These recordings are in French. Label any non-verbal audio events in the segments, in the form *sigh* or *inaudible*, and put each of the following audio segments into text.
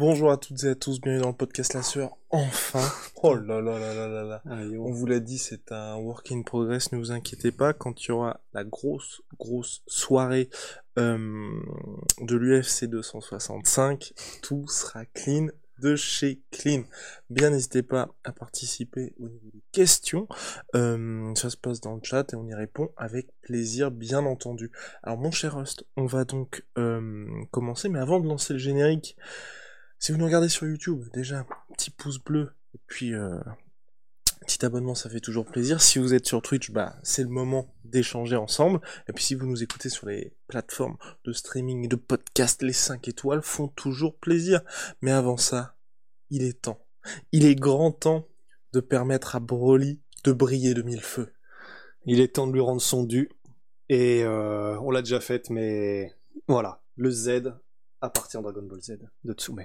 Bonjour à toutes et à tous, bienvenue dans le podcast La Sœur. Enfin, *laughs* oh là là là là là là. On vous l'a dit, c'est un work in progress, ne vous inquiétez pas. Quand il y aura la grosse, grosse soirée euh, de l'UFC 265, tout sera clean de chez Clean. Bien, n'hésitez pas à participer au niveau des questions. Euh, ça se passe dans le chat et on y répond avec plaisir, bien entendu. Alors, mon cher host, on va donc euh, commencer, mais avant de lancer le générique, si vous nous regardez sur YouTube, déjà, petit pouce bleu, et puis euh, petit abonnement, ça fait toujours plaisir. Si vous êtes sur Twitch, bah c'est le moment d'échanger ensemble. Et puis si vous nous écoutez sur les plateformes de streaming et de podcast, les 5 étoiles font toujours plaisir. Mais avant ça, il est temps. Il est grand temps de permettre à Broly de briller de mille feux. Il est temps de lui rendre son dû. Et euh, on l'a déjà fait, mais voilà, le Z appartient à Dragon Ball Z de Tsume.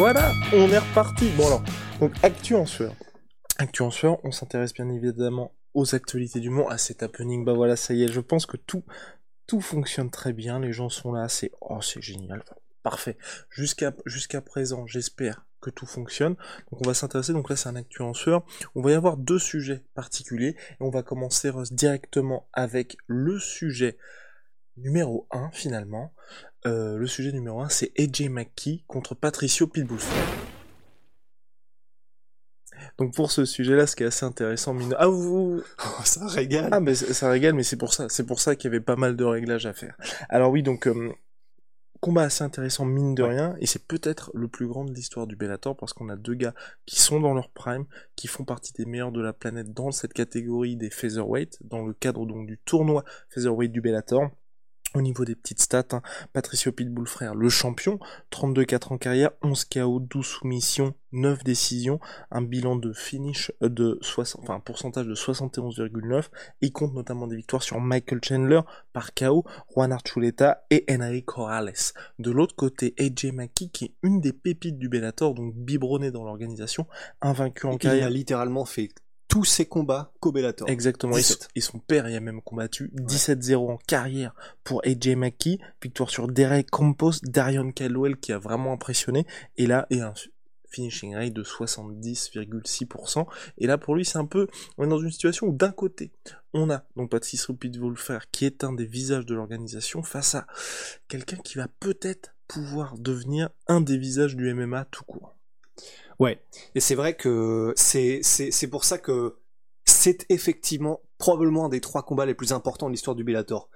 Voilà, on est reparti. Bon alors, donc Actu en sueur. Actu en sueur, on s'intéresse bien évidemment aux actualités du monde, à cet happening. Bah voilà, ça y est, je pense que tout, tout fonctionne très bien. Les gens sont là, c'est oh c'est génial, parfait. Jusqu'à jusqu'à présent, j'espère que tout fonctionne. Donc on va s'intéresser. Donc là, c'est un Actu en sueur. On va y avoir deux sujets particuliers et on va commencer directement avec le sujet numéro 1 finalement. Euh, le sujet numéro 1, c'est AJ McKee contre Patricio Pitbull. Donc pour ce sujet-là, ce qui est assez intéressant, mine... ah vous, *laughs* Oh, ça régale. ah mais ça régale, mais c'est pour ça, c'est pour ça qu'il y avait pas mal de réglages à faire. Alors oui, donc euh, combat assez intéressant mine de rien, et c'est peut-être le plus grand de l'histoire du Bellator parce qu'on a deux gars qui sont dans leur prime, qui font partie des meilleurs de la planète dans cette catégorie des featherweight, dans le cadre donc du tournoi featherweight du Bellator. Au niveau des petites stats, hein, Patricio Pitbull frère, le champion, 32-4 en carrière, 11 KO, 12 soumissions, 9 décisions, un bilan de finish euh, de 60, enfin un pourcentage de 71,9. Il compte notamment des victoires sur Michael Chandler par KO, Juan Archuleta et Henry Corrales. De l'autre côté, AJ McKee qui est une des pépites du Bellator, donc biberonné dans l'organisation, invaincu en carrière. a littéralement fait tous ses combats qu'au Bellator. Exactement, et son, 17. et son père y a même combattu 17-0 en carrière pour AJ McKee, victoire sur Derek Campos, Darion Caldwell qui a vraiment impressionné, et là, et un finishing rate de 70,6%, et là pour lui c'est un peu, on est dans une situation où d'un côté, on a donc Patrice frère qui est un des visages de l'organisation face à quelqu'un qui va peut-être pouvoir devenir un des visages du MMA tout court. Ouais. Et c'est vrai que c'est pour ça que c'est effectivement probablement un des trois combats les plus importants de l'histoire du Bellator.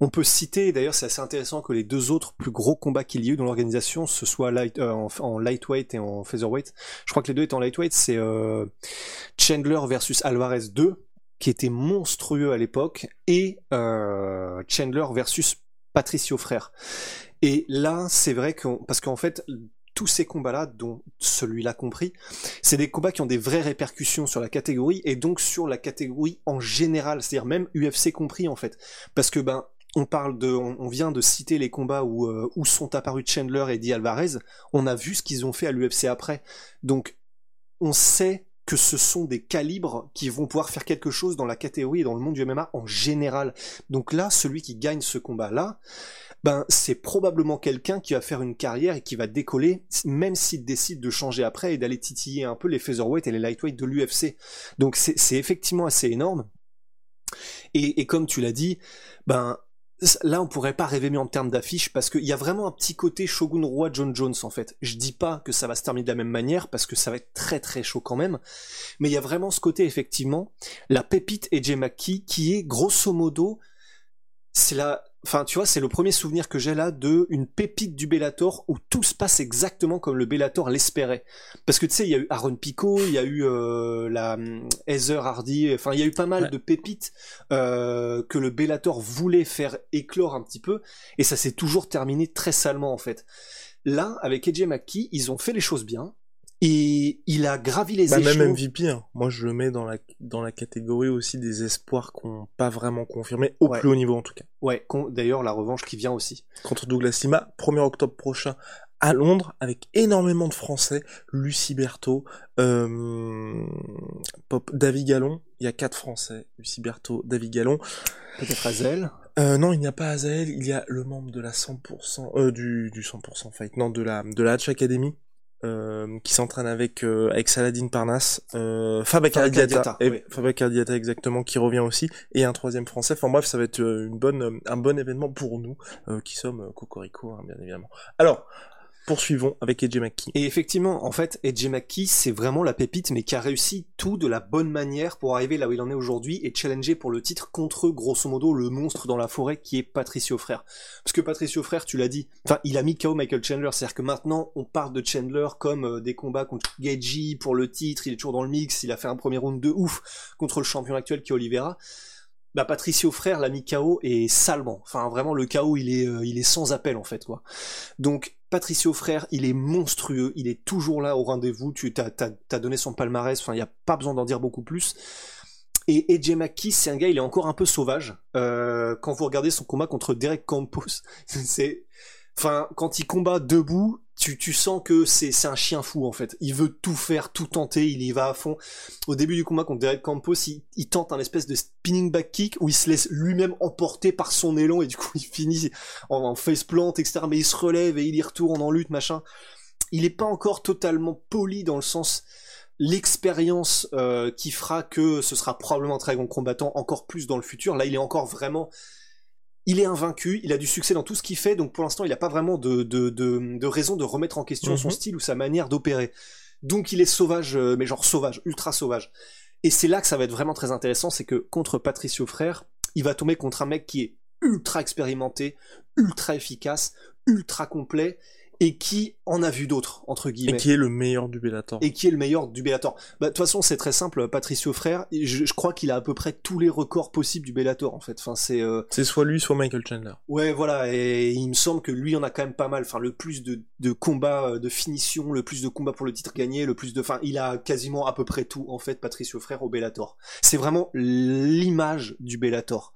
On peut citer, d'ailleurs c'est assez intéressant que les deux autres plus gros combats qu'il y a eu dans l'organisation, ce soit euh, en, en lightweight et en featherweight. Je crois que les deux étaient en lightweight, c'est euh, Chandler versus Alvarez 2, qui était monstrueux à l'époque, et euh, Chandler versus Patricio Frère. Et là, c'est vrai que, parce qu'en fait, tous ces combats-là, dont celui-là compris, c'est des combats qui ont des vraies répercussions sur la catégorie et donc sur la catégorie en général, c'est-à-dire même UFC compris en fait. Parce que ben, on parle de, on, vient de citer les combats où, euh, où sont apparus Chandler et Eddie Alvarez. On a vu ce qu'ils ont fait à l'UFC après. Donc, on sait que ce sont des calibres qui vont pouvoir faire quelque chose dans la catégorie et dans le monde du MMA en général. Donc là, celui qui gagne ce combat-là, ben c'est probablement quelqu'un qui va faire une carrière et qui va décoller, même s'il décide de changer après et d'aller titiller un peu les featherweight et les lightweight de l'UFC. Donc c'est effectivement assez énorme. Et, et comme tu l'as dit, ben là on pourrait pas rêver mieux en termes d'affiche parce qu'il y a vraiment un petit côté Shogun Roi John Jones en fait. Je dis pas que ça va se terminer de la même manière parce que ça va être très très chaud quand même, mais il y a vraiment ce côté effectivement la pépite EJ McKee qui est grosso modo c'est la Enfin, tu vois, c'est le premier souvenir que j'ai là de une pépite du Bellator où tout se passe exactement comme le Bellator l'espérait. Parce que tu sais, il y a eu Aaron Pico, il y a eu euh, la hum, Heather Hardy, enfin, il y a eu pas mal de pépites euh, que le Bellator voulait faire éclore un petit peu, et ça s'est toujours terminé très salement en fait. Là, avec AJ McKee, ils ont fait les choses bien, et il a gravi les bah, échelons. Même MVP, hein. moi je le mets dans la, dans la catégorie aussi des espoirs qu'on pas vraiment confirmé, au plus haut niveau en tout cas. Ouais, d'ailleurs la revanche qui vient aussi. Contre Douglas Lima, 1er octobre prochain à Londres, avec énormément de Français, Lucie Berthaud, euh, Pop, David Gallon, il y a quatre Français, Lucie Berthaud, David Gallon. Peut-être Azel euh, non, il n'y a pas Azael, il y a le membre de la 100%, euh, du, du 100% fight, non, de la, de la Hatch Academy, euh, qui s'entraîne avec euh, avec Saladin Parnasse, euh, oui. Exactement qui revient aussi et un troisième français. Enfin bref, ça va être euh, une bonne un bon événement pour nous qui sommes Cocorico hein, bien évidemment. Alors poursuivons avec Edge McKee. Et effectivement, en fait, Edge McKee, c'est vraiment la pépite, mais qui a réussi tout de la bonne manière pour arriver là où il en est aujourd'hui et challenger pour le titre contre, grosso modo, le monstre dans la forêt qui est Patricio Frère. Parce que Patricio Frère, tu l'as dit, enfin, il a mis KO Michael Chandler, c'est-à-dire que maintenant, on parle de Chandler comme euh, des combats contre Geji pour le titre, il est toujours dans le mix, il a fait un premier round de ouf contre le champion actuel qui est Oliveira bah Patricio frère l'a mis KO et salement. Enfin vraiment le KO il est euh, il est sans appel en fait quoi. Donc Patricio frère il est monstrueux, il est toujours là au rendez-vous. Tu t'as donné son palmarès. Enfin il y a pas besoin d'en dire beaucoup plus. Et AJ McKee, c'est un gars, il est encore un peu sauvage. Euh, quand vous regardez son combat contre Derek Campos, *laughs* c'est, enfin, quand il combat debout, tu, sens que c'est un chien fou en fait. Il veut tout faire, tout tenter, il y va à fond. Au début du combat contre Derek Campos, il, tente un espèce de spinning back kick où il se laisse lui-même emporter par son élan et du coup *laughs* il finit en, en face plant, etc. Mais il se relève et il y retourne en lutte, machin. Il est pas encore totalement poli dans le sens l'expérience euh, qui fera que ce sera probablement un très bon combattant encore plus dans le futur. Là, il est encore vraiment il est invaincu, il a du succès dans tout ce qu'il fait, donc pour l'instant il n'a pas vraiment de, de, de, de, raison de remettre en question son mhm. style ou sa manière d'opérer. Donc il est sauvage, euh, mais genre sauvage, ultra sauvage. Et c'est là que ça va être vraiment très intéressant, c'est que contre Patricio Frère, il va tomber contre un mec qui est ultra expérimenté, ultra efficace, ultra complet, et qui en a vu d'autres entre guillemets. Et qui est le meilleur du Bellator. Et qui est le meilleur du Bellator. Bah de toute façon c'est très simple. Patricio Frère, je, je crois qu'il a à peu près tous les records possibles du Bellator en fait. Enfin c'est. Euh... C'est soit lui soit Michael Chandler. Ouais voilà et il me semble que lui en a quand même pas mal. Enfin le plus de, de combats euh, de finition, le plus de combats pour le titre gagné, le plus de. Enfin il a quasiment à peu près tout en fait Patricio Frère au Bellator. C'est vraiment l'image du Bellator.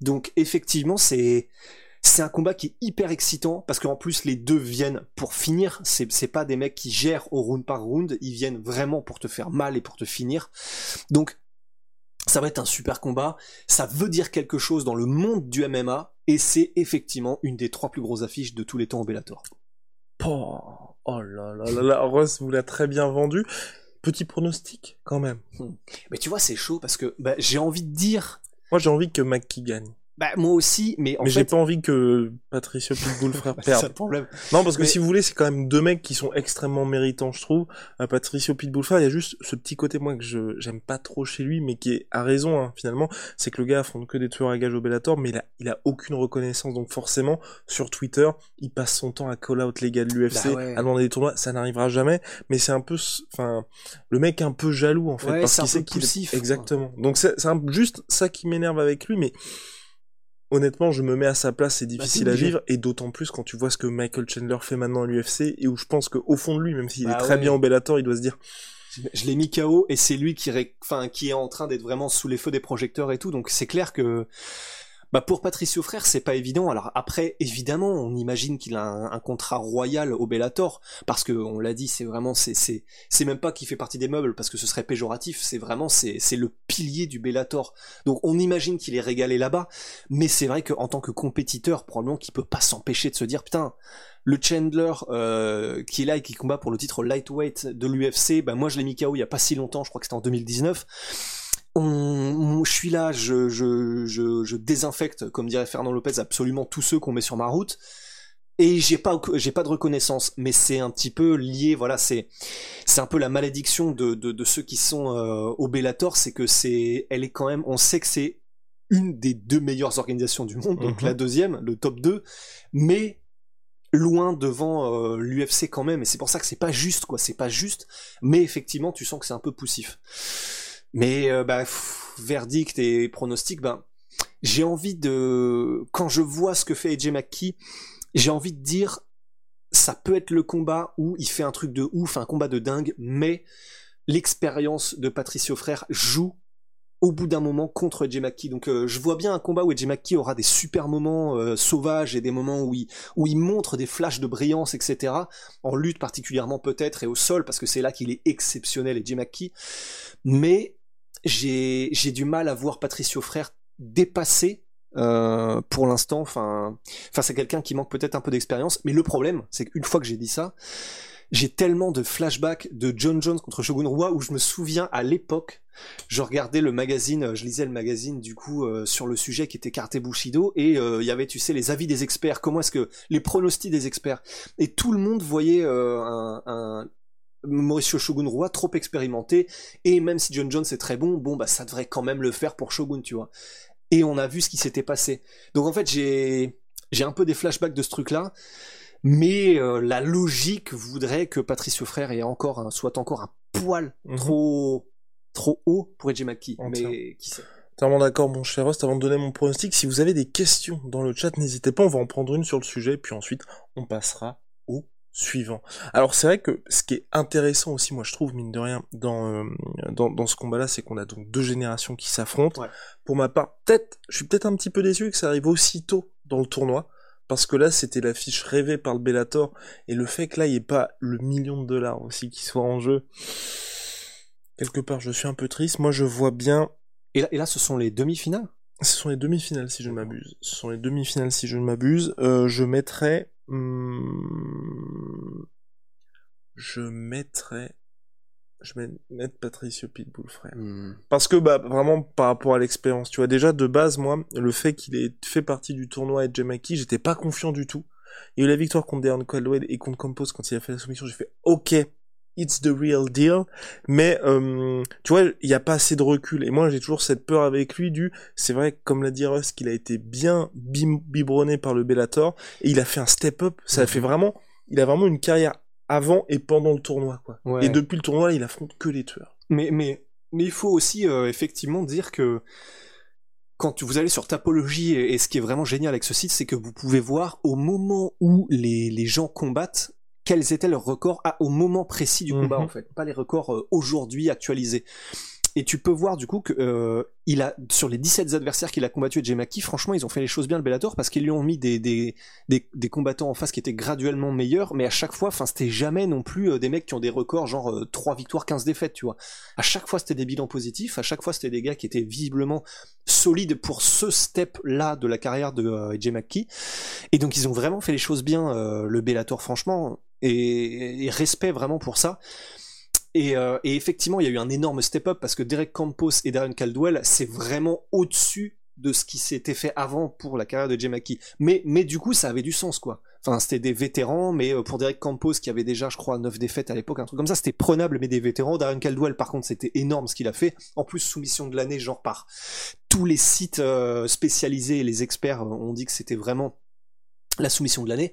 Donc effectivement c'est c'est un combat qui est hyper excitant parce qu'en plus les deux viennent pour finir. C'est, c'est pas des mecs qui gèrent au round par round, ils viennent vraiment pour te faire mal et pour te finir. Donc ça va être un super combat. Ça veut dire quelque chose dans le monde du MMA et c'est effectivement une des trois plus grosses affiches de tous les temps au Bellator. Oh, oh là là là là, Ross vous l'a très bien vendu. Petit pronostic quand même. Hmm. Mais tu vois, c'est chaud parce que bah, j'ai envie de dire. Moi, j'ai envie que Mackie gagne. Bah moi aussi, mais en mais j'ai pas envie que Patricio Pitbull frère *laughs* perde. c'est problème. Non parce que si vous voulez, c'est quand même deux mecs qui sont extrêmement méritants, je trouve. Euh, Patricio Pitbull frère, il y a juste ce petit côté moi que je j'aime pas trop chez lui, mais qui est à raison hein, finalement, c'est que le gars affronte que des tueurs à gages au Bellator, mais il a il a aucune reconnaissance, donc forcément sur Twitter, il passe son temps à call out les gars de l'UFC, bah à demander des tournois, ça n'arrivera jamais. Mais c'est un peu, enfin, le mec un peu jaloux en fait, ouais, parce qu'il sait qu'il exactement. Donc c'est c'est juste ça qui m'énerve avec lui, mais honnêtement, je me mets à sa place, c'est bah, difficile à vivre, et d'autant plus quand tu vois ce que Michael Chandler fait maintenant à l'UFC, et où je pense qu'au fond de lui, même s'il est bah très bien au Bellator, il doit se dire... Je l'ai mis KO, et c'est lui qui, enfin, qui est en train d'être vraiment sous les feux des projecteurs et tout, donc c'est clair que bah pour Patricio Frère, c'est pas évident. Alors après, évidemment, on imagine qu'il a un, contrat royal au Bellator, parce que on l'a dit, c'est vraiment, c'est même pas qu'il fait partie des meubles, parce que ce serait péjoratif. C'est vraiment, c'est c'est le pilier du Bellator. Donc on imagine qu'il est régalé là-bas, mais c'est vrai qu'en tant que compétiteur, probablement qu'il peut pas s'empêcher de se dire putain. Le Chandler euh, qui est là et qui combat pour le titre lightweight de l'UFC, bah moi je l'ai mis KO il y a pas si longtemps, je crois que c'était en 2019 on, je suis là, je, je, je, je désinfecte, comme dirait Fernand Lopez, absolument tous ceux qu'on met sur ma route et j'ai pas j'ai pas de reconnaissance mais c'est un petit peu lié voilà c'est c'est un peu la malédiction de, de, de ceux qui sont euh, au Bellator c'est que c'est elle est quand même on sait que c'est une des deux meilleures organisations du monde donc la mhm. deuxième le top 2 mais loin devant euh, l'UFC quand même et c'est pour ça que c'est pas juste quoi c'est pas juste mais effectivement tu sens que c'est un peu poussif mais euh, bah verdict et pronostic ben j'ai envie de quand je vois ce que fait AJ McKee j'ai envie de dire, ça peut être le combat où il fait un truc de ouf, un combat de dingue, mais l'expérience de Patricio Frère joue au bout d'un moment contre Edge McKee. Donc euh, je vois bien un combat où Edge McKee aura des super moments euh, sauvages et des moments où il, où il montre des flashs de brillance, etc. En lutte particulièrement peut-être et au sol parce que c'est là qu'il est exceptionnel Edge McKee. Mais j'ai du mal à voir Patricio Frère dépasser euh, pour l'instant, face à quelqu'un qui manque peut-être un peu d'expérience. Mais le problème, c'est qu'une fois que j'ai dit ça, j'ai tellement de flashbacks de John Jones contre Shogun Rua où je me souviens à l'époque, je regardais le magazine, je lisais le magazine du coup euh, sur le sujet qui était Karte Bushido et euh, il y avait tu sais les avis des experts, comment est-ce que les pronostics des experts et tout le monde voyait un Mauricio Shogun Rua trop expérimenté et même si John Jones est très bon, bon bah ça devrait quand même le faire pour Shogun, tu vois et on a vu ce qui s'était passé. Donc en fait, j'ai j'ai un peu des flashbacks de ce truc-là, mais euh, la logique voudrait que Patricio Frère ait encore un, soit encore un poil mhm. trop trop haut pour Edge McKee. Mais qui sait Totalement d'accord, mon cher Rost. Avant de donner mon pronostic, si vous avez des questions dans le chat, n'hésitez pas, on va en prendre une sur le sujet, puis ensuite on passera suivant. Alors c'est vrai que ce qui est intéressant aussi, moi je trouve mine de rien dans euh, dans, ce combat-là, c'est qu'on a donc deux générations qui s'affrontent. Pour ma part, peut-être, je suis peut-être un petit peu déçu que ça arrive aussitôt dans le tournoi. Parce que là, c'était l'affiche rêvée par le Bellator, et le fait que là, il n'y ait pas le million de dollars aussi qui soit en jeu, quelque part, je suis un peu triste. Moi, je vois bien. Et là, et là ce sont les demi-finales? Ce sont les demi-finales, si je ne m'abuse. Ce sont les demi-finales, si je ne m'abuse. Euh, je mettrais Hmm. Je mettrais je vais mettre Patricio Pitbull frère hmm. parce que bah vraiment par rapport à l'expérience tu vois déjà de base moi le fait qu'il ait fait partie du tournoi avec Jamaki j'étais pas confiant du tout il y a eu la victoire contre Darren Caldwell et contre Campos quand il a fait la soumission j'ai fait ok it's the real deal. Mais euh, tu vois, il n'y a pas assez de recul. Et moi, j'ai toujours cette peur avec lui du. C'est vrai, comme l'a dit Russ, qu'il a été bien biberonné par le Bellator et il a fait un step up. Ça a fait vraiment. Il a vraiment une carrière avant et pendant le tournoi, quoi. Et depuis le tournoi, il affronte que les tueurs. Mais mais mais il faut aussi euh, effectivement dire que quand vous allez sur Tapologie, et, ce qui est vraiment génial avec ce site, c'est que vous pouvez voir au moment où les, les gens combattent, quels étaient leurs records au moment précis du combat mhm. en fait, pas les records euh, aujourd'hui actualisés. Et tu peux voir du coup que euh, sur les 17 adversaires qu'il a combattu Jemaki, franchement, ils ont fait les choses bien le Bellator parce qu'ils lui ont mis des, combattants en face qui étaient graduellement meilleurs, mais à chaque fois, enfin, c'était jamais non plus euh, des mecs qui ont des records genre 3 victoires, 15 défaites, tu vois. À chaque fois, c'était des bilans positifs, à chaque fois, c'était des gars qui étaient visiblement solides pour ce step-là de la carrière de euh, Et donc, ils ont vraiment fait les choses bien, le Bellator, franchement et, respect vraiment pour ça. Euh, et, effectivement, il y a eu un énorme step-up parce que Derek Campos et Darren Caldwell, c'est vraiment au-dessus de ce qui s'était fait avant pour la carrière de Jemaki. Mais, mais du coup, ça avait du sens, quoi. Enfin, c'était des vétérans, mais euh, pour Derek Campos, qui avait déjà, je crois, 9 défaites à l'époque, un truc comme ça, c'était prenable, mais des vétérans. Darren Caldwell, par contre, c'était énorme ce qu'il a fait. En plus, soumission de l'année, genre par tous les sites euh, spécialisés les experts ont dit que c'était vraiment la soumission de l'année.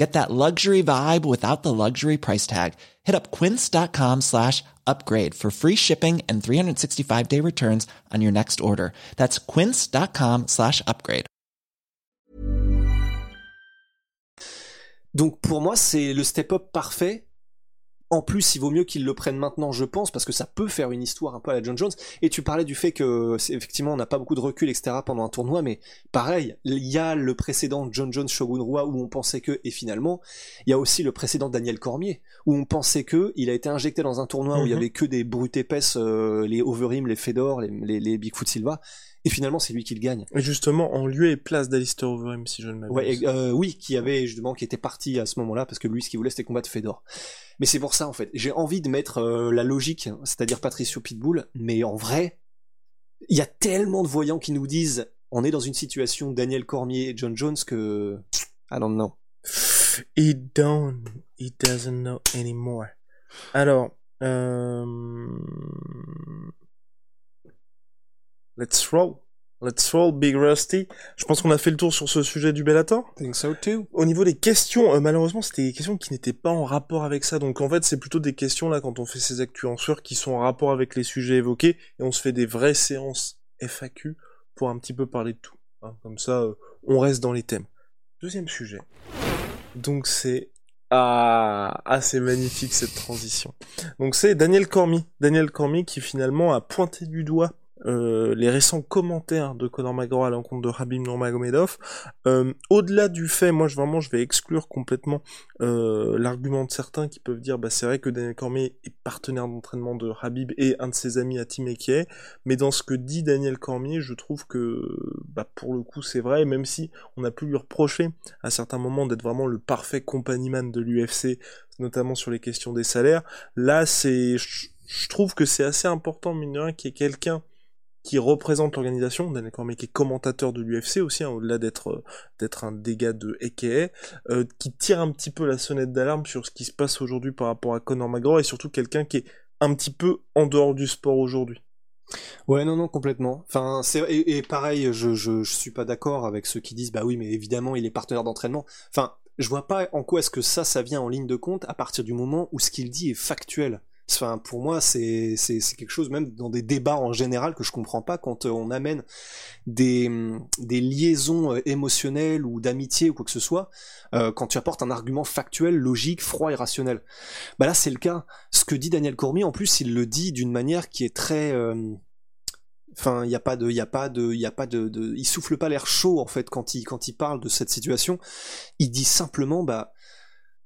Get that luxury vibe without the luxury price tag. Hit up quince.com slash upgrade for free shipping and 365 day returns on your next order. That's quince.com slash upgrade. Donc pour moi, c'est le step-up parfait en plus, il vaut mieux qu'ils le prennent maintenant, je pense, parce que ça peut faire une histoire un peu à la John Jones. Et tu parlais du fait que, effectivement, on n'a pas beaucoup de recul, etc. pendant un tournoi, mais pareil, il y a le précédent John Jones Shogun Roi où on pensait que, et finalement, il y a aussi le précédent Daniel Cormier où on pensait que il a été injecté dans un tournoi où il y mhm. avait que des brutes épaisses, euh, les Overeem, les Fedor, les, les, les Bigfoot Silva. Et finalement, c'est lui qui le gagne. Et justement, en lieu et place d'Alistair Overeem, si je ne m'abuse. Ouais, euh, oui, qui avait justement, qui était parti à ce moment-là, parce que lui, ce qu'il voulait, c'était combattre Fedor. Mais c'est pour ça, en fait. J'ai envie de mettre euh, la logique, c'est-à-dire Patricio Pitbull, mais en vrai, il y a tellement de voyants qui nous disent, on est dans une situation Daniel Cormier et John Jones que, I don't know. He don't, he doesn't know anymore. Alors, euh... Let's roll. Let's roll, Big Rusty. Je pense qu'on a fait le tour sur ce sujet du Bellator. Think so too. Au niveau des questions, euh, malheureusement, c'était des questions qui n'étaient pas en rapport avec ça. Donc en fait, c'est plutôt des questions là quand on fait ces actus en sueur qui sont en rapport avec les sujets évoqués et on se fait des vraies séances FAQ pour un petit peu parler de tout. Hein. Comme ça, euh, on reste dans les thèmes. Deuxième sujet. Donc c'est ah, ah c'est magnifique cette transition. Donc c'est Daniel Cormier, Daniel Cormier qui finalement a pointé du doigt euh, les récents commentaires de Conor McGregor à l'encontre de Rabim Nurmagomedov. Euh, Au-delà du fait, moi je vraiment je vais exclure complètement euh, l'argument de certains qui peuvent dire bah c'est vrai que Daniel Cormier est partenaire d'entraînement de Rabib et un de ses amis à Team mais dans ce que dit Daniel Cormier, je trouve que bah pour le coup c'est vrai, même si on a pu lui reprocher à certains moments d'être vraiment le parfait compagnon de l'UFC, notamment sur les questions des salaires. Là c'est je trouve que c'est assez important, mine de rien, qu'il y ait quelqu'un qui représente l'organisation, Daniel Cormier qui est commentateur de l'UFC aussi, hein, au-delà d'être euh, d'être un dégât de EKE, euh, qui tire un petit peu la sonnette d'alarme sur ce qui se passe aujourd'hui par rapport à Conor McGregor et surtout quelqu'un qui est un petit peu en dehors du sport aujourd'hui. Ouais, non, non, complètement. Et, pareil, je, je, je suis pas d'accord avec ceux qui disent bah oui, mais évidemment, il est partenaire d'entraînement. Enfin, je vois pas en quoi est-ce que ça, ça vient en ligne de compte à partir du moment où ce qu'il dit est factuel. Enfin, pour moi, c'est quelque chose même dans des débats en général que je comprends pas quand euh, on amène des, des liaisons euh, émotionnelles ou d'amitié ou quoi que ce soit, euh, quand tu apportes un argument factuel, logique, froid et rationnel. Bah là, c'est le cas. Ce que dit Daniel Cormier, en plus, il le dit d'une manière qui est très Enfin, il n'y a pas de, il a pas de, il a pas de, il souffle pas l'air chaud en fait quand il quand il parle de cette situation. Il dit simplement, bah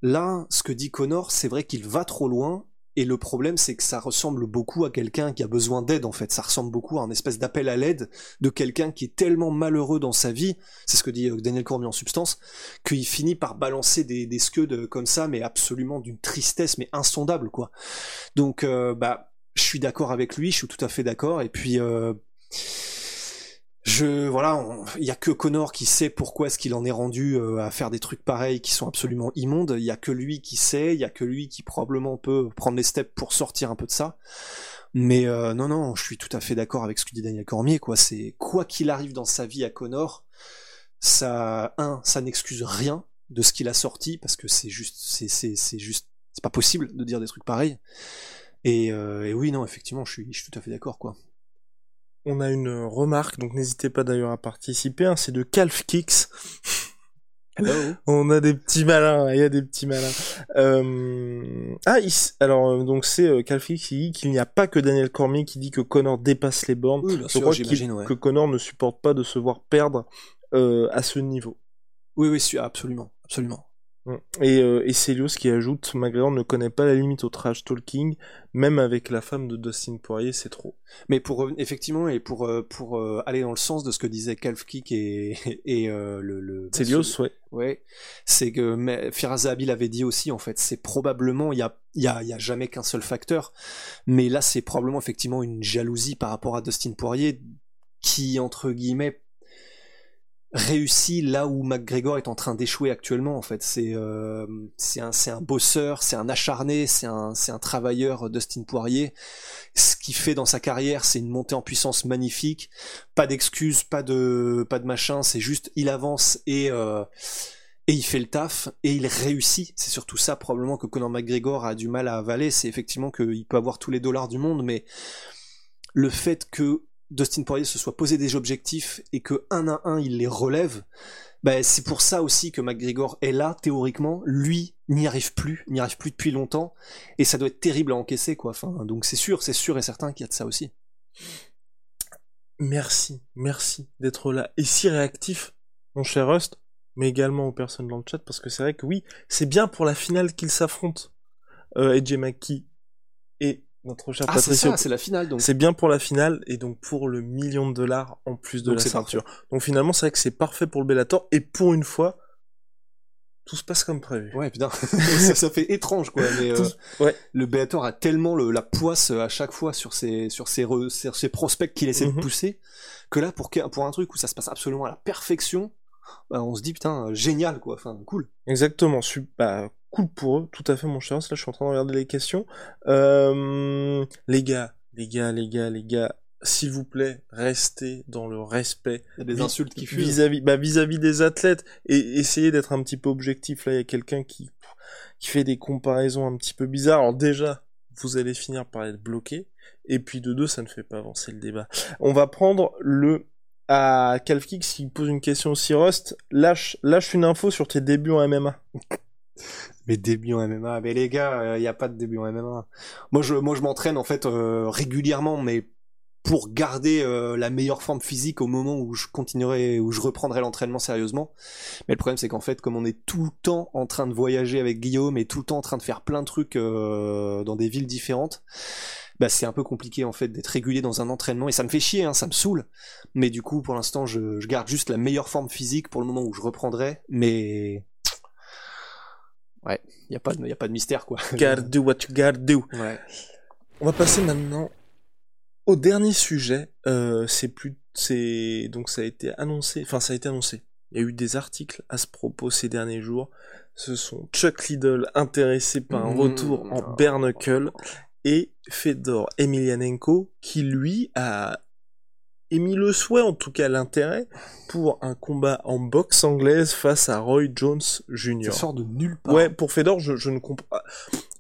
là, ce que dit Connor, c'est vrai qu'il va trop loin et le problème, c'est que ça ressemble beaucoup à quelqu'un qui a besoin d'aide, en fait. Ça ressemble beaucoup à un espèce d'appel à l'aide de quelqu'un qui est tellement malheureux dans sa vie, c'est ce que dit euh, Daniel Cormier en substance, qu'il finit par balancer des, des scuds comme ça, mais absolument d'une tristesse, mais insondable, quoi. Donc, euh, bah, je suis d'accord avec lui, je suis tout à fait d'accord, et puis, euh, je voilà, il y a que Connor qui sait pourquoi est-ce qu'il en est rendu euh, à faire des trucs pareils qui sont absolument immondes. Il y a que lui qui sait, il y a que lui qui probablement peut prendre les steps pour sortir un peu de ça. Mais euh, non non, je suis tout à fait d'accord avec ce que dit Daniel Cormier quoi. C'est quoi qu'il arrive dans sa vie à Connor, ça un, ça n'excuse rien de ce qu'il a sorti parce que c'est juste, c'est c'est c'est juste, c'est pas possible de dire des trucs pareils. Et, euh, et oui non effectivement, je suis je suis tout à fait d'accord quoi on a une remarque, donc n'hésitez pas d'ailleurs à participer, hein, c'est de Calf Kicks. *laughs* on a des petits malins, il y a des petits malins. Euh... Ah, alors euh, donc c'est euh, Calf Kicks qui dit qu'il n'y a pas que Daniel Cormier qui dit que Connor dépasse les bornes. Je crois que Connor ne supporte pas de se voir perdre euh, à ce niveau. Oui, oui, absolument, absolument. Et, euh, et Celios qui ajoute McGregor ne connaît pas la limite au trash talking, même avec la femme de Dustin Poirier, c'est trop. Mais pour effectivement et pour euh, pour euh, aller dans le sens de ce que disait Calf Kick et *laughs* et euh, le, le Celios, ouais. Ouais, c'est que Firaz Abil avait dit aussi en fait, c'est probablement il y a il y a, y a jamais qu'un seul facteur, mais là c'est probablement effectivement une jalousie par rapport à Dustin Poirier qui entre guillemets réussi là où McGregor est en train d'échouer actuellement en fait c'est euh, c'est un un bosseur c'est un acharné c'est un c'est un travailleur Dustin Poirier ce qu'il fait dans sa carrière c'est une montée en puissance magnifique pas d'excuses pas de pas de machin c'est juste il avance et euh, et il fait le taf et il réussit. C'est surtout ça probablement que Conor McGregor a du mal à avaler. C'est effectivement qu'il peut avoir tous les dollars du monde, mais le fait que Dustin Poirier se soit posé des objectifs et que un à un il les relève, bah, c'est pour ça aussi que McGregor est là théoriquement. Lui n'y arrive plus, n'y arrive plus depuis longtemps et ça doit être terrible à encaisser quoi. Donc c'est sûr, c'est sûr et certain qu'il y a de ça aussi. Merci, merci d'être là et si réactif, mon cher Rust, mais également aux personnes dans le chat parce que c'est vrai que oui, c'est bien pour la finale qu'ils s'affrontent, euh, AJ McKee et notre cher ah, c'est ça, c'est la finale donc. C'est bien pour la finale et donc pour le million de dollars en plus de la ceinture. Donc finalement, c'est vrai que c'est parfait pour le Bellator et pour une fois, tout se passe comme prévu. Ouais, putain, *laughs* ça, fait étrange quoi. Mais euh, ouais. le Bellator a tellement le, la poisse à chaque fois sur ses sur ses, sur ses prospects qu'il essaie de mhm. pousser que là pour pour un truc où ça se passe absolument à la perfection, bah, on se dit putain génial quoi. Enfin cool. Exactement. Super. Bah, cool pour eux, tout à fait mon cher. Là, je suis en train de regarder les questions. Euh, les gars, les gars, les gars, les gars, s'il vous plaît, restez dans le respect. Il y a des insultes qui fusent. Vis-à-vis, bah, vis-à-vis des athlètes et essayez d'être un petit peu objectif. Là, il y a quelqu'un qui, qui fait des comparaisons un petit peu bizarres. Alors déjà, vous allez finir par être bloqué. Et puis de deux, ça ne fait pas avancer le débat. On va prendre le à Calfkix qui pose une question aussi Rust. Lâche, lâche une info sur tes débuts en MMA. *laughs* Mes débuts en MMA, mais les gars, il euh, n'y a pas de début en MMA. Moi, je, moi, je m'entraîne en fait euh, régulièrement, mais pour garder euh, la meilleure forme physique au moment où je continuerai, où je reprendrai l'entraînement sérieusement. Mais le problème, c'est qu'en fait, comme on est tout le temps en train de voyager avec Guillaume et tout le temps en train de faire plein de trucs dans des villes différentes, bah c'est un peu compliqué en fait d'être régulier dans un entraînement et ça me fait chier, hein, ça me saoule. Mais du coup, pour l'instant, je, je garde juste la meilleure forme physique pour le moment où je reprendrai. Mais Ouais, il n'y a, pas de, y a pas de mystère, quoi. *laughs* Gotta do what you gotta do. Ouais. On va passer maintenant au dernier sujet. Euh, c'est plus, c'est donc ça a été annoncé, enfin ça a été annoncé. Il y a eu des articles à ce propos ces derniers jours. Ce sont Chuck Liddell intéressé par un retour en mmh. bare knuckle et Fedor Emelianenko qui lui a émis le souhait, en tout cas l'intérêt, pour un combat en boxe anglaise face à Roy Jones Jr. Ça sort de nulle part. Ouais, pour Fedor, je, ne comprends pas.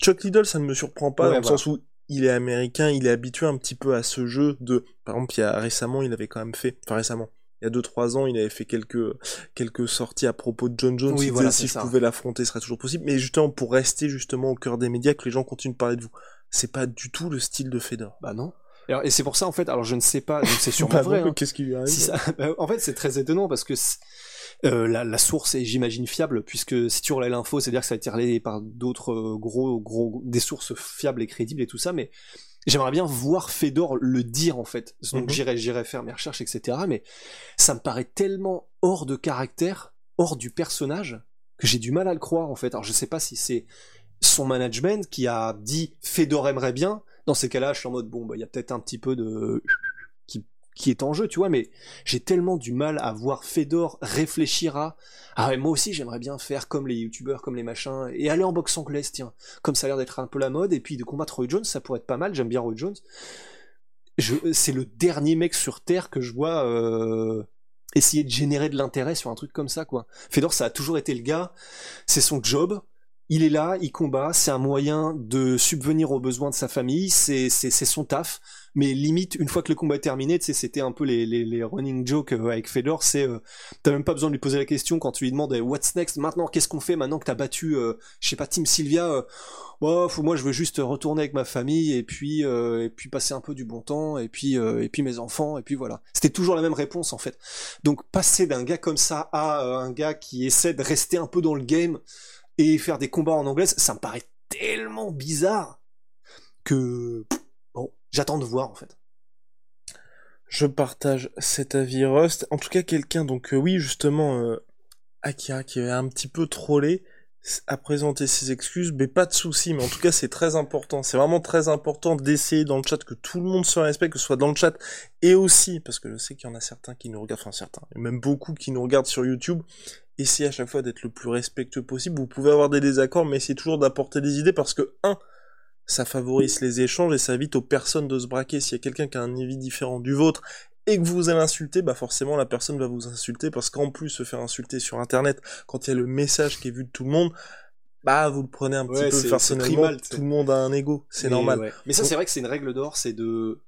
Chuck Liddell, ça ne me surprend pas, dans le sens où il est américain, il est habitué un petit peu à ce jeu de... Par exemple, il y a, récemment, il avait quand même fait... Enfin, récemment, il y a 2-3 ans, il avait fait quelques, quelques sorties à propos de John Jones. Oui, voilà, si je pouvais l'affronter, ce serait toujours possible. Mais justement, pour rester justement au cœur des médias, que les gens continuent de parler de vous. C'est pas du tout le style de Fedor. Bah non et c'est pour ça en fait, alors je ne sais pas, c'est *laughs* sûrement vrai. Hein. Qu'est-ce qui lui arrive ça, *laughs* bah, En fait, c'est très étonnant parce que euh, la, la, source est, j'imagine, fiable, puisque si tu relais l'info, c'est-à-dire que ça a été relayé par d'autres euh, gros, gros, des sources fiables et crédibles et tout ça, mais j'aimerais bien voir Fedor le dire en fait. Donc mhm. j'irai, j'irai faire mes recherches, etc. Mais ça me paraît tellement hors de caractère, hors du personnage, que j'ai du mal à le croire en fait. Alors je sais pas si c'est son management qui a dit Fedor aimerait bien, dans ces cas-là, je suis en mode bon, bah il y a peut-être un petit peu de qui qui est en jeu, tu vois, mais j'ai tellement du mal à voir Fedor réfléchir à ah ouais, moi aussi j'aimerais bien faire comme les youtubeurs, comme les machins, et aller en boxe anglaise, tiens, comme ça a l'air d'être un peu la mode, et puis de combattre Roy Jones, ça pourrait être pas mal, j'aime bien Roy Jones. C'est le dernier mec sur Terre que je vois euh, essayer de générer de l'intérêt sur un truc comme ça, quoi. Fedor, ça a toujours été le gars, c'est son job, il est là, il combat, c'est un moyen de subvenir aux besoins de sa famille, c'est son taf. Mais limite, une fois que le combat est terminé, c'était un peu les, running jokes euh, avec Fedor, c'est euh, t'as même pas besoin de lui poser la question quand tu lui demandes what's next? Maintenant, qu'est-ce qu'on fait maintenant que t'as battu, euh, je sais pas, Team Sylvia. Euh, oh, moi, je veux juste retourner avec ma famille et puis et puis passer un peu du bon temps et puis et puis mes enfants et puis voilà. C'était toujours la même réponse en fait. Donc passer d'un gars comme ça à un gars qui essaie de rester un peu dans le game et faire des combats en anglais, ça me paraît tellement bizarre que bon, j'attends de voir en fait. Je partage cet avis Rust. En tout cas, quelqu'un donc euh, oui justement euh, Akira qui avait un petit peu trollé a présenté ses excuses, mais pas de souci. Mais en tout cas, c'est très important. C'est vraiment très important d'essayer dans le chat que tout le monde se respecte, que ce soit dans le chat et aussi, parce que je sais qu'il y en a certains qui nous regardent, enfin certains, et même beaucoup qui nous regardent sur YouTube, essayez à chaque fois d'être le plus respectueux possible. Vous pouvez avoir des désaccords, mais essayez toujours d'apporter des idées parce que, un, ça favorise les échanges et ça évite aux personnes de se braquer. S'il y a quelqu'un qui a un avis différent du vôtre et que vous allez insulter, bah forcément la personne va vous insulter parce qu'en plus se faire insulter sur internet quand il y a le message qui est vu de tout le monde, bah vous le prenez un petit peu personnellement. tout le monde a un ego, c'est normal. Mais ça c'est vrai que c'est une règle d'or, c'est de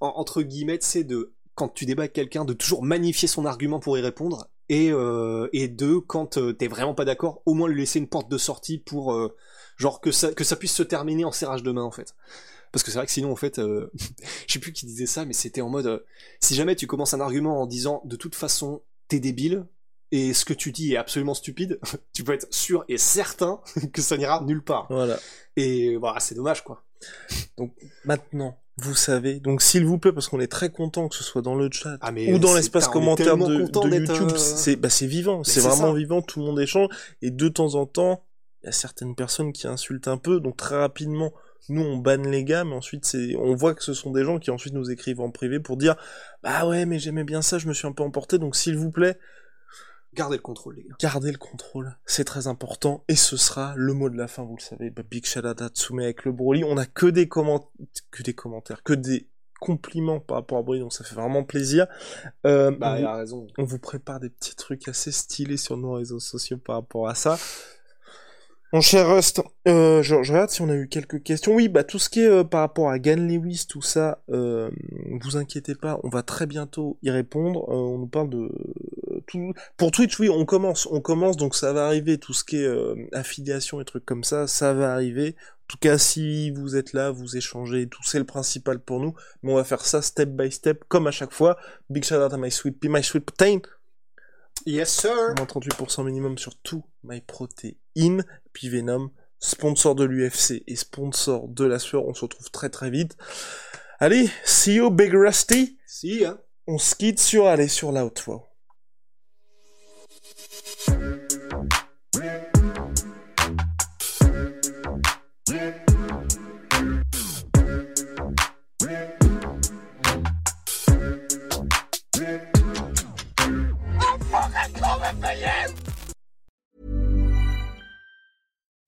entre guillemets, c'est de quand tu débats avec quelqu'un, de toujours magnifier son argument pour y répondre, et, euh, et deux, quand euh, t'es vraiment pas d'accord, au moins lui laisser une porte de sortie pour euh, genre que ça que ça puisse se terminer en serrage de main en fait. Parce que c'est vrai que sinon en fait, euh, *laughs* je sais plus qui disait ça, mais c'était en mode euh, si jamais tu commences un argument en disant de toute façon t'es débile et ce que tu dis est absolument stupide, *laughs* tu peux être sûr et certain *laughs* que ça n'ira nulle part. Voilà. Et voilà, c'est dommage quoi. Donc maintenant, vous savez. Donc s'il vous plaît, parce qu'on est très content que ce soit dans le chat Ah, ou dans l'espace commentaire de, de YouTube, euh, c'est bah, vivant, c'est c'est vraiment ça. vivant, tout le monde échange et de temps en temps, il y a certaines personnes qui insultent un peu, donc très rapidement. Nous, on banne les gars, mais ensuite, c'est, on voit que ce sont des gens qui ensuite nous écrivent en privé pour dire, bah ouais, mais j'aimais bien ça, je me suis un peu emporté, donc s'il vous plaît, Gardez le contrôle les gars. gardez le contrôle, c'est très important, et ce sera le mot de la fin, vous le savez. Bah, Big à Tsume avec le Broly, on a que des commentaires, que des commentaires, que des compliments par rapport à Broly, donc ça fait vraiment plaisir. Euh, Bah, on, il a raison. on vous prépare des petits trucs assez stylés sur nos réseaux sociaux par rapport à ça. Mon cher Rust, euh, je, je regarde si on a eu quelques questions. Oui, bah tout ce qui est euh, par rapport à Gan Lewis, tout ça, euh, vous inquiétez pas, on va très bientôt y répondre. On nous parle de tout. Pour Twitch, oui, on commence, on commence, donc ça va arriver. Tout ce qui est affiliation et trucs comme ça, ça va arriver. En tout cas, si vous êtes là, vous échangez, et tout c'est le principal pour nous. Mais on va faire ça step by step, comme à chaque fois. Big shout out à My Sweet My Sweet Protein. Yes sir. Moins 38% minimum sur tout MyProtein, puis Venom, sponsor de l'UFC et sponsor de la sueur. On se retrouve très très vite. Allez, see you Big Rusty. Si hein. On se quitte sur, allez, sur l'outro.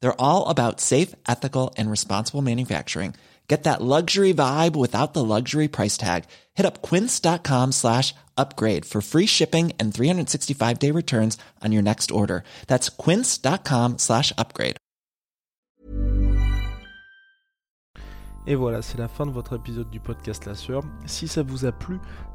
They're all about safe, ethical, and responsible manufacturing. Get that luxury vibe without the luxury price tag. Hit up quince.com slash upgrade for free shipping and 365 day returns on your next order. That's quince.com slash upgrade. Et voilà, c'est la fin de votre épisode du podcast La Sœur. Si ça vous a plu,